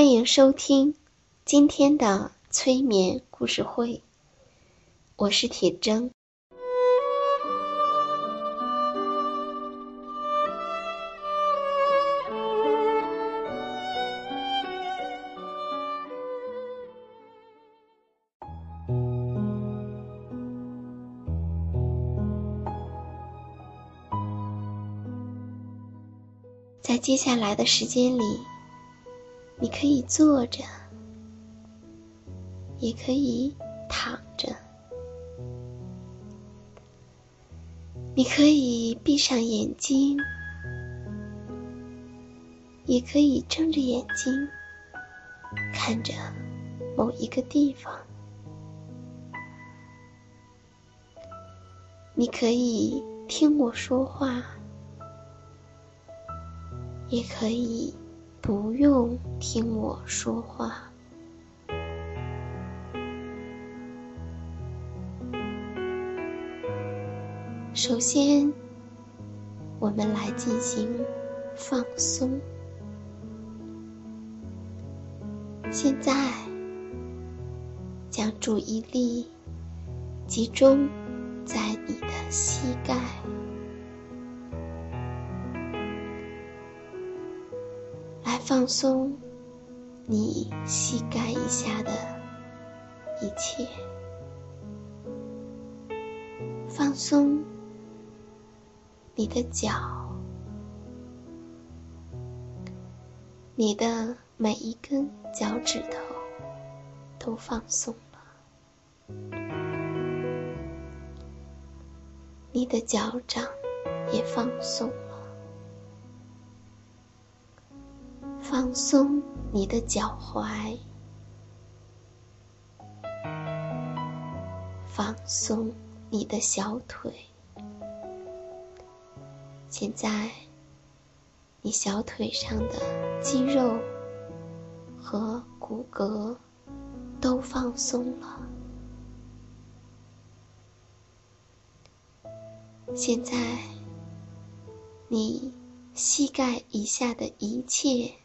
欢迎收听今天的催眠故事会，我是铁铮。在接下来的时间里。你可以坐着，也可以躺着。你可以闭上眼睛，也可以睁着眼睛看着某一个地方。你可以听我说话，也可以。不用听我说话。首先，我们来进行放松。现在，将注意力集中在你的膝盖。放松你膝盖以下的一切，放松你的脚，你的每一根脚趾头都放松了，你的脚掌也放松。放松你的脚踝，放松你的小腿。现在，你小腿上的肌肉和骨骼都放松了。现在，你膝盖以下的一切。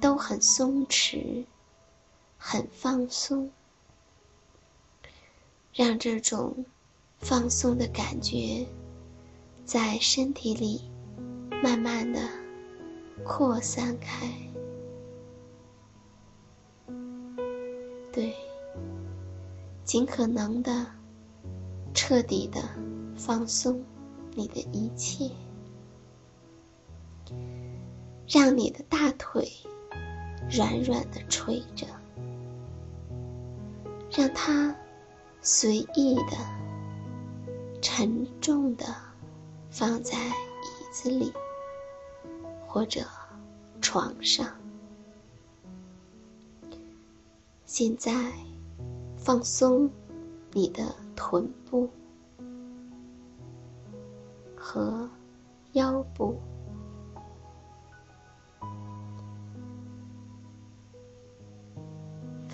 都很松弛，很放松，让这种放松的感觉在身体里慢慢的扩散开。对，尽可能的彻底的放松你的一切，让你的大腿。软软的垂着，让它随意的、沉重的放在椅子里或者床上。现在放松你的臀部和腰部。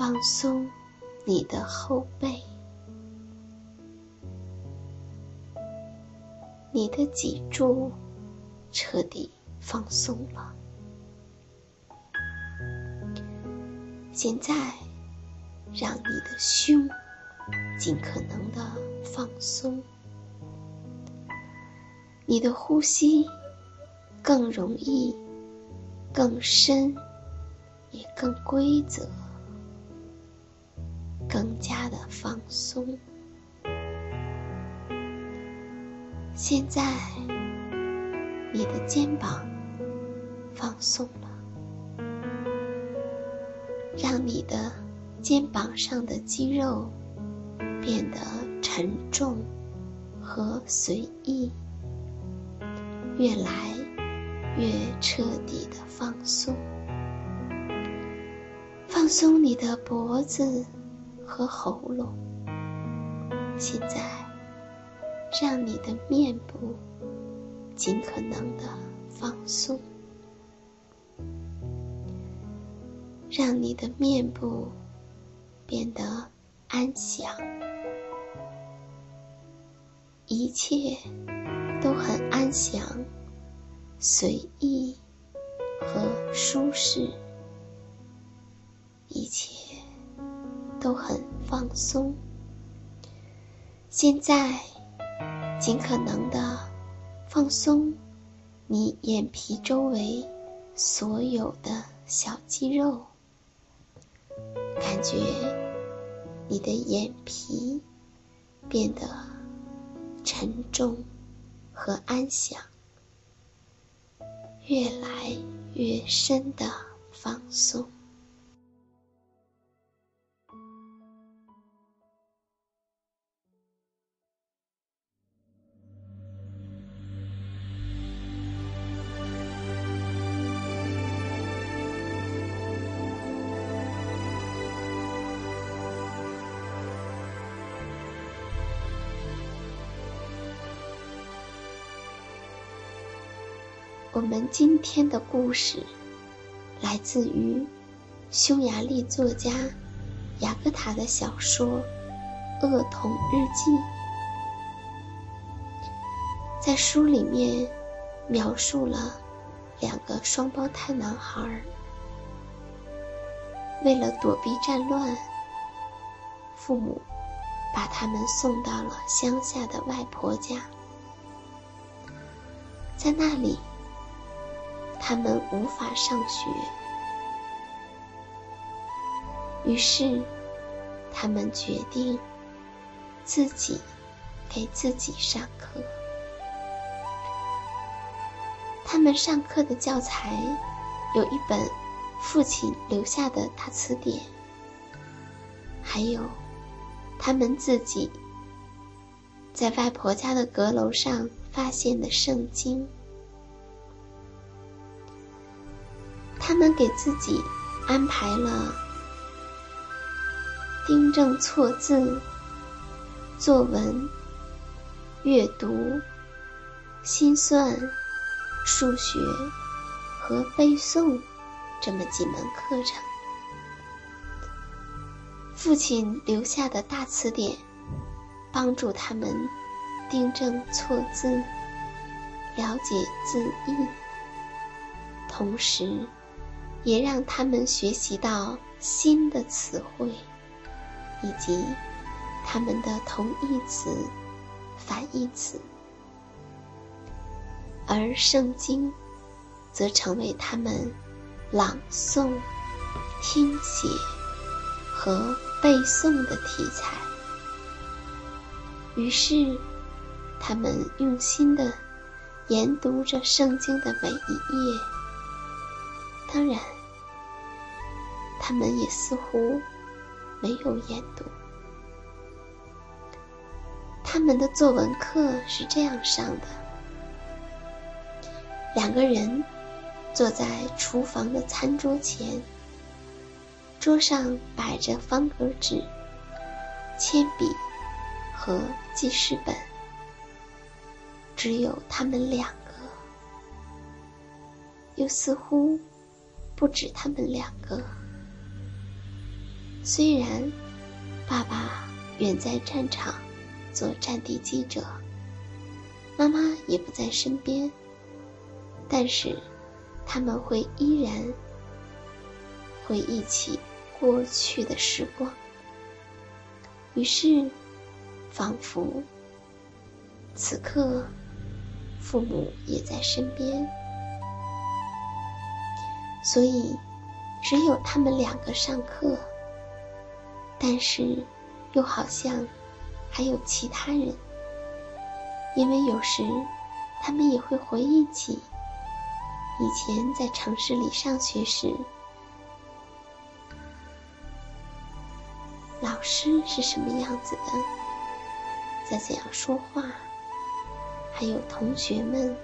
放松你的后背，你的脊柱彻底放松了。现在，让你的胸尽可能的放松，你的呼吸更容易、更深，也更规则，更加的放松。现在，你的肩膀放松了，让你的肩膀上的肌肉变得沉重和随意，越来越彻底的放松。放松你的脖子和喉咙。现在。让你的面部尽可能的放松，让你的面部变得安详，一切都很安详、随意和舒适，一切都很放松。现在。尽可能的放松你眼皮周围所有的小肌肉，感觉你的眼皮变得沉重和安详，越来越深的放松。我们今天的故事来自于匈牙利作家雅各塔的小说《恶童日记》。在书里面描述了两个双胞胎男孩为了躲避战乱，父母把他们送到了乡下的外婆家，在那里。他们无法上学，于是他们决定自己给自己上课。他们上课的教材有一本父亲留下的大词典，还有他们自己在外婆家的阁楼上发现的圣经。们给自己安排了订正错字、作文、阅读、心算、数学和背诵这么几门课程。父亲留下的大词典帮助他们订正错字、了解字义，同时。也让他们学习到新的词汇，以及他们的同义词、反义词，而圣经则成为他们朗诵、听写和背诵的题材。于是，他们用心的研读着圣经的每一页。当然，他们也似乎没有研读。他们的作文课是这样上的：两个人坐在厨房的餐桌前，桌上摆着方格纸、铅笔和记事本，只有他们两个，又似乎。不止他们两个。虽然爸爸远在战场做战地记者，妈妈也不在身边，但是他们会依然回忆起过去的时光。于是，仿佛此刻父母也在身边，所以只有他们两个上课，但是又好像还有其他人，因为有时他们也会回忆起以前在城市里上学时。老师是什么样子的，在怎样说话，还有同学们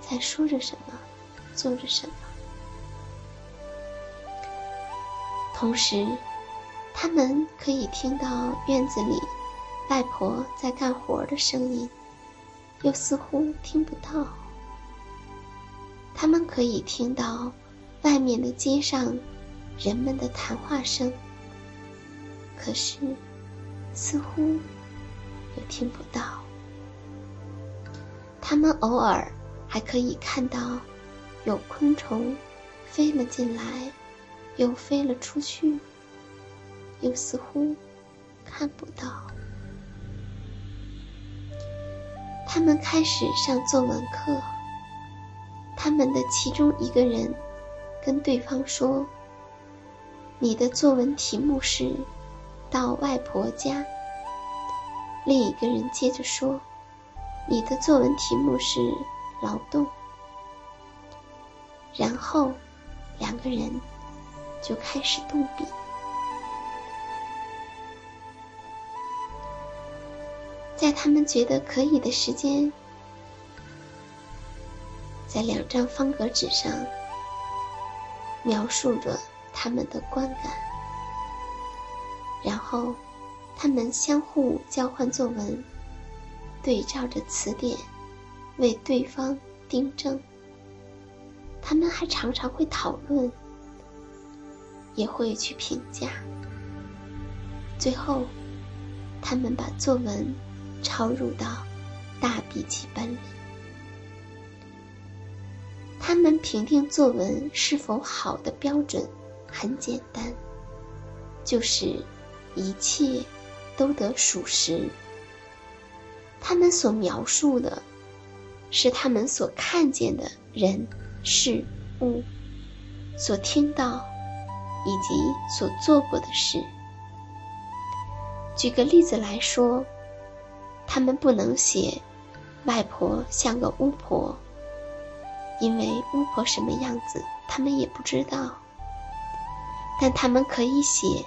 在说着什么，做着什么。同时，他们可以听到院子里外婆在干活的声音，又似乎听不到。他们可以听到外面的街上人们的谈话声。可是，似乎又听不到。他们偶尔还可以看到有昆虫飞了进来，又飞了出去，又似乎看不到。他们开始上作文课。他们的其中一个人跟对方说：“你的作文题目是。”到外婆家。另一个人接着说：“你的作文题目是劳动。”然后，两个人就开始动笔，在他们觉得可以的时间，在两张方格纸上描述着他们的观感。然后，他们相互交换作文，对照着词典，为对方订正。他们还常常会讨论，也会去评价。最后，他们把作文抄入到大笔记本里。他们评定作文是否好的标准很简单，就是。一切都得属实。他们所描述的，是他们所看见的人、事、物，所听到以及所做过的事。举个例子来说，他们不能写外婆像个巫婆，因为巫婆什么样子，他们也不知道。但他们可以写。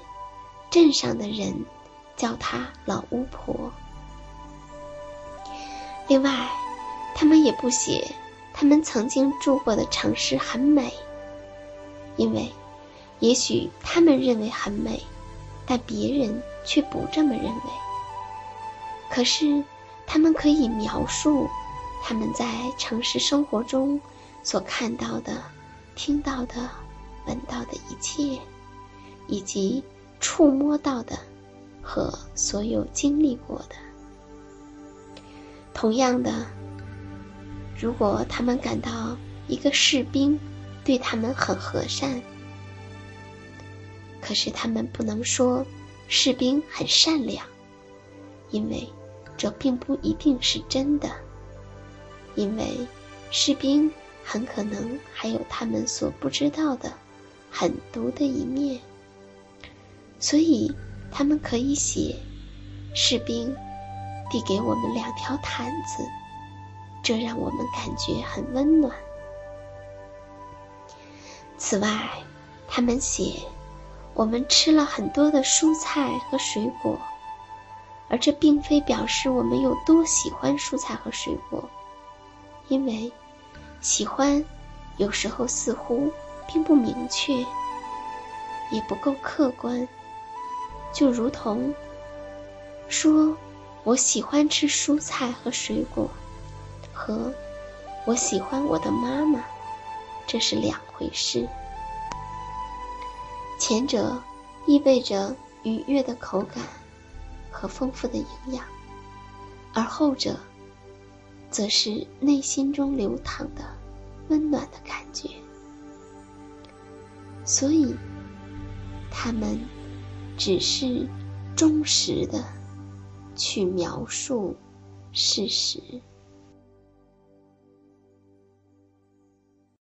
镇上的人叫她老巫婆。另外，他们也不写他们曾经住过的城市很美，因为也许他们认为很美，但别人却不这么认为。可是，他们可以描述他们在城市生活中所看到的、听到的、闻到的一切，以及。触摸到的和所有经历过的，同样的，如果他们感到一个士兵对他们很和善，可是他们不能说士兵很善良，因为这并不一定是真的，因为士兵很可能还有他们所不知道的狠毒的一面。所以，他们可以写：“士兵递给我们两条毯子，这让我们感觉很温暖。”此外，他们写：“我们吃了很多的蔬菜和水果，而这并非表示我们有多喜欢蔬菜和水果，因为喜欢有时候似乎并不明确，也不够客观。”就如同说，我喜欢吃蔬菜和水果，和我喜欢我的妈妈，这是两回事。前者意味着愉悦的口感和丰富的营养，而后者则是内心中流淌的温暖的感觉。所以，他们。只是忠实的去描述事实。